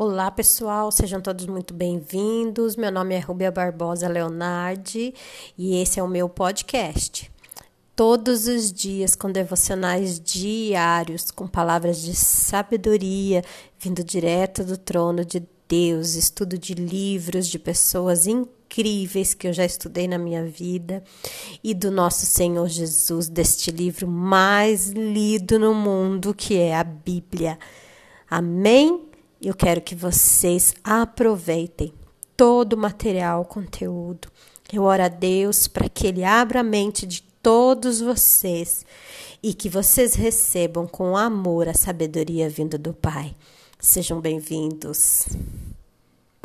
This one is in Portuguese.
Olá, pessoal, sejam todos muito bem-vindos. Meu nome é Rubia Barbosa Leonardi e esse é o meu podcast. Todos os dias com devocionais diários, com palavras de sabedoria, vindo direto do trono de Deus, estudo de livros de pessoas incríveis que eu já estudei na minha vida e do nosso Senhor Jesus, deste livro mais lido no mundo, que é a Bíblia. Amém? Eu quero que vocês aproveitem todo o material, o conteúdo. Eu oro a Deus para que Ele abra a mente de todos vocês e que vocês recebam com amor a sabedoria vinda do Pai. Sejam bem-vindos.